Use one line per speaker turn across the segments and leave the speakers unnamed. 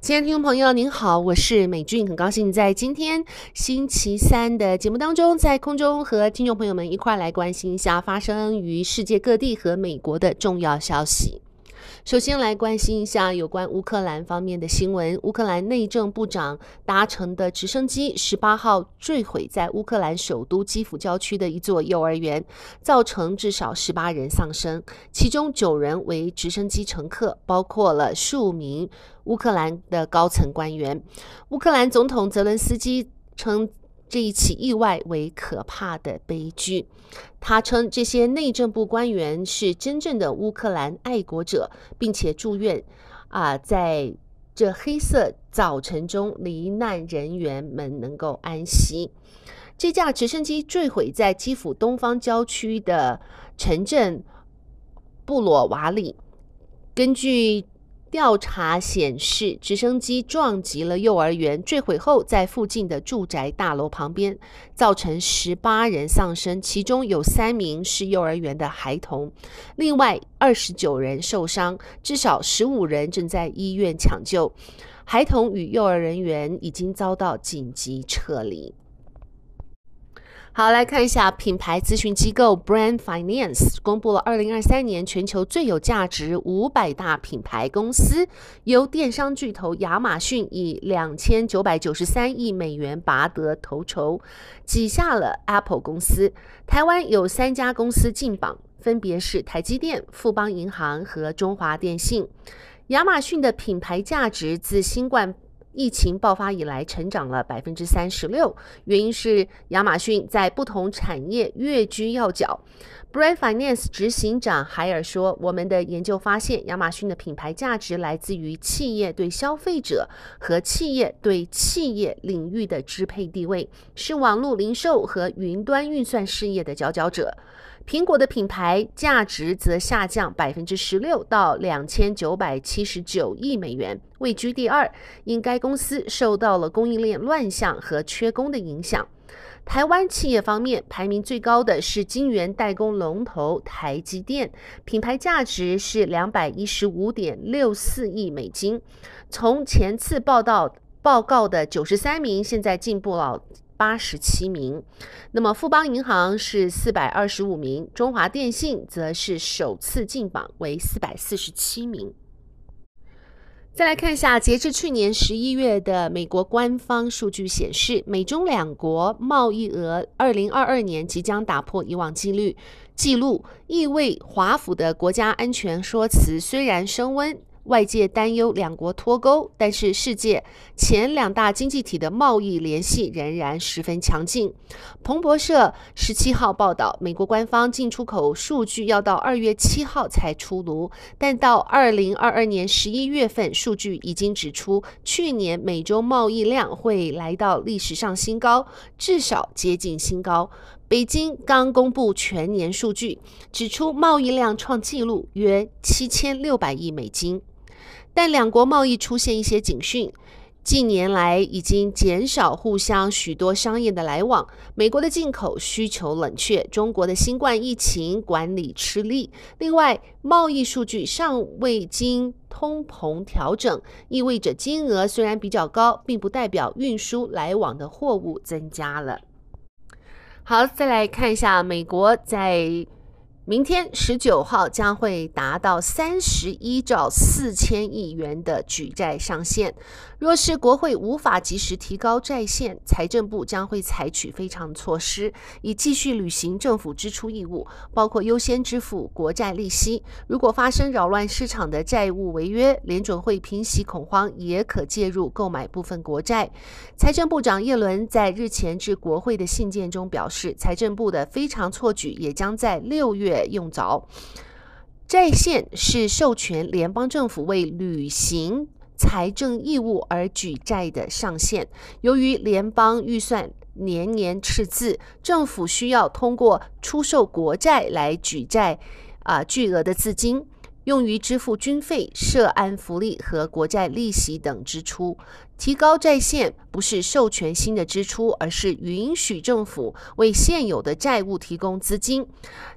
亲爱的听众朋友，您好，我是美俊，很高兴在今天星期三的节目当中，在空中和听众朋友们一块来关心一下发生于世界各地和美国的重要消息。首先来关心一下有关乌克兰方面的新闻。乌克兰内政部长搭乘的直升机十八号坠毁在乌克兰首都基辅郊区的一座幼儿园，造成至少十八人丧生，其中九人为直升机乘客，包括了数名乌克兰的高层官员。乌克兰总统泽伦斯基称。这一起意外为可怕的悲剧。他称这些内政部官员是真正的乌克兰爱国者，并且祝愿啊，在这黑色早晨中罹难人员们能够安息。这架直升机坠毁在基辅东方郊区的城镇布罗瓦里。根据调查显示，直升机撞击了幼儿园，坠毁后在附近的住宅大楼旁边，造成十八人丧生，其中有三名是幼儿园的孩童，另外二十九人受伤，至少十五人正在医院抢救，孩童与幼儿人员已经遭到紧急撤离。好，来看一下品牌咨询机构 Brand Finance 公布了二零二三年全球最有价值五百大品牌公司，由电商巨头亚马逊以两千九百九十三亿美元拔得头筹，挤下了 Apple 公司。台湾有三家公司进榜，分别是台积电、富邦银行和中华电信。亚马逊的品牌价值自新冠疫情爆发以来，成长了百分之三十六，原因是亚马逊在不同产业跃居要角。Brand Finance 执行长海尔说：“我们的研究发现，亚马逊的品牌价值来自于企业对消费者和企业对企业领域的支配地位，是网络零售和云端运算事业的佼佼者。”苹果的品牌价值则下降百分之十六到两千九百七十九亿美元，位居第二。因该公司受到了供应链乱象和缺工的影响。台湾企业方面排名最高的是晶圆代工龙头台积电，品牌价值是两百一十五点六四亿美金，从前次报道报告的九十三名，现在进步了。八十七名，那么富邦银行是四百二十五名，中华电信则是首次进榜为四百四十七名。再来看一下，截至去年十一月的美国官方数据显示，美中两国贸易额二零二二年即将打破以往纪录，记录意味华府的国家安全说辞虽然升温。外界担忧两国脱钩，但是世界前两大经济体的贸易联系仍然十分强劲。彭博社十七号报道，美国官方进出口数据要到二月七号才出炉，但到二零二二年十一月份，数据已经指出，去年美洲贸易量会来到历史上新高，至少接近新高。北京刚公布全年数据，指出贸易量创纪录，约七千六百亿美金。但两国贸易出现一些警讯，近年来已经减少互相许多商业的来往。美国的进口需求冷却，中国的新冠疫情管理吃力。另外，贸易数据尚未经通膨调整，意味着金额虽然比较高，并不代表运输来往的货物增加了。好，再来看一下美国在。明天十九号将会达到三十一兆四千亿元的举债上限。若是国会无法及时提高债限，财政部将会采取非常措施，以继续履行政府支出义务，包括优先支付国债利息。如果发生扰乱市场的债务违约，联准会平息恐慌，也可介入购买部分国债。财政部长叶伦在日前致国会的信件中表示，财政部的非常措举也将在六月。用着债券是授权联邦政府为履行财政义务而举债的上限。由于联邦预算年年赤字，政府需要通过出售国债来举债啊巨额的资金。用于支付军费、涉安福利和国债利息等支出。提高债限不是授权新的支出，而是允许政府为现有的债务提供资金。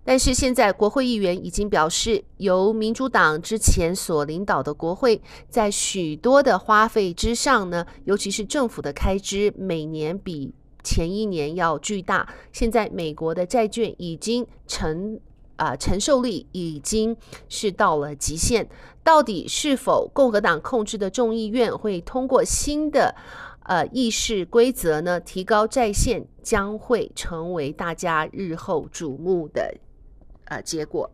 但是现在国会议员已经表示，由民主党之前所领导的国会，在许多的花费之上呢，尤其是政府的开支，每年比前一年要巨大。现在美国的债券已经成啊承受力已经是到了极限。到底是否共和党控制的众议院会通过新的呃议事规则呢？提高在线将会成为大家日后瞩目的呃结果。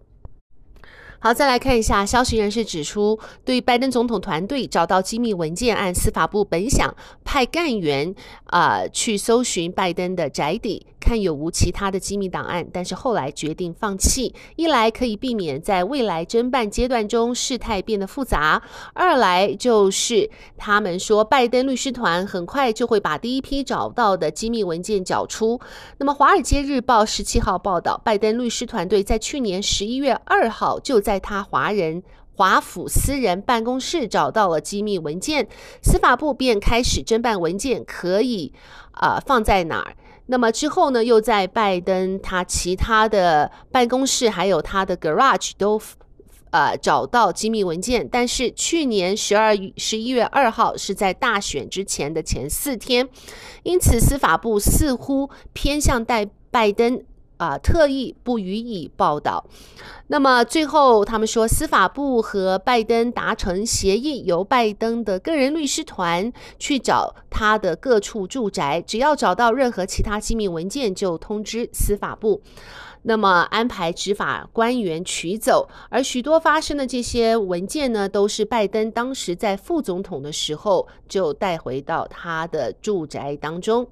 好，再来看一下，消息人士指出，对拜登总统团队找到机密文件案，司法部本想派干员啊、去搜寻拜登的宅邸。看有无其他的机密档案，但是后来决定放弃。一来可以避免在未来侦办阶段中事态变得复杂；二来就是他们说拜登律师团很快就会把第一批找到的机密文件缴出。那么，《华尔街日报》十七号报道，拜登律师团队在去年十一月二号就在在他华人华府私人办公室找到了机密文件，司法部便开始侦办文件可以、呃、放在哪儿。那么之后呢，又在拜登他其他的办公室，还有他的 garage 都呃找到机密文件。但是去年十二十一月二号是在大选之前的前四天，因此司法部似乎偏向带拜登。啊、特意不予以报道。那么最后，他们说，司法部和拜登达成协议，由拜登的个人律师团去找他的各处住宅，只要找到任何其他机密文件，就通知司法部。那么安排执法官员取走，而许多发生的这些文件呢，都是拜登当时在副总统的时候就带回到他的住宅当中。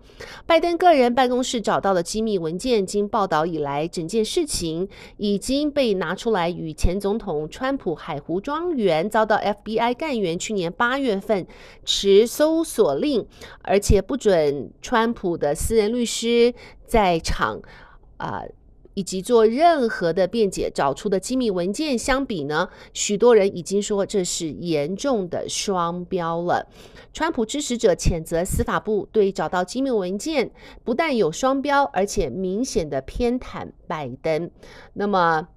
拜登个人办公室找到的机密文件，经报道以来，整件事情已经被拿出来与前总统川普海湖庄园遭到 FBI 干员去年八月份持搜索令，而且不准川普的私人律师在场啊。以及做任何的辩解找出的机密文件相比呢，许多人已经说这是严重的双标了。川普支持者谴责司法部对找到机密文件不但有双标，而且明显的偏袒拜登。那么，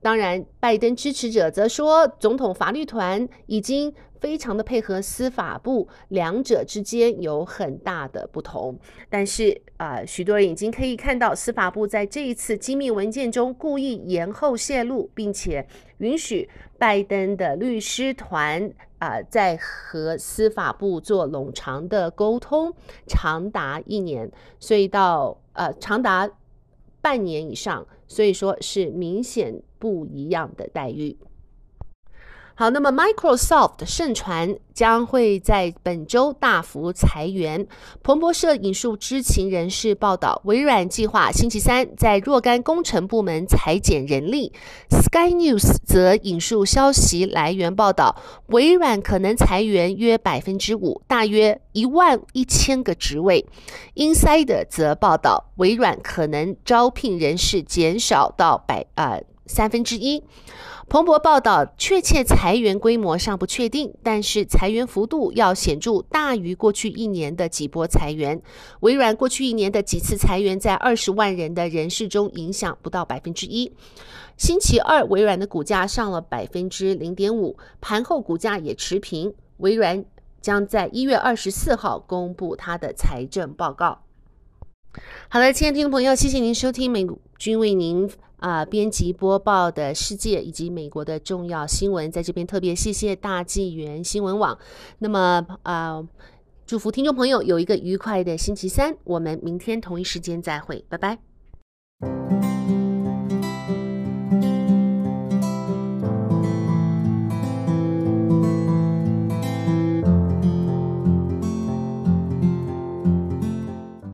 当然，拜登支持者则说，总统法律团已经。非常的配合司法部，两者之间有很大的不同。但是啊、许多人已经可以看到，司法部在这一次机密文件中故意延后泄露，并且允许拜登的律师团啊、在和司法部做冗长的沟通，长达一年，所以到呃长达半年以上，所以说是明显不一样的待遇。好，那么 Microsoft 盛传将会在本周大幅裁员。彭博社引述知情人士报道，微软计划星期三在若干工程部门裁减人力。Sky News 则引述消息来源报道，微软可能裁员约百分之五，大约一万一千个职位。Insider 则报道，微软可能招聘人士减少到百呃三分之一。彭博报道，确切裁员规模尚不确定，但是裁员幅度要显著大于过去一年的几波裁员。微软过去一年的几次裁员，在二十万人的人事中影响不到百分之一。星期二，微软的股价上了百分之零点五，盘后股价也持平。微软将在一月二十四号公布它的财政报告。好了，亲爱的听众朋友，谢谢您收听美军为您。啊，编辑播报的世界以及美国的重要新闻，在这边特别谢谢大纪元新闻网。那么啊，祝福听众朋友有一个愉快的星期三，我们明天同一时间再会，拜拜。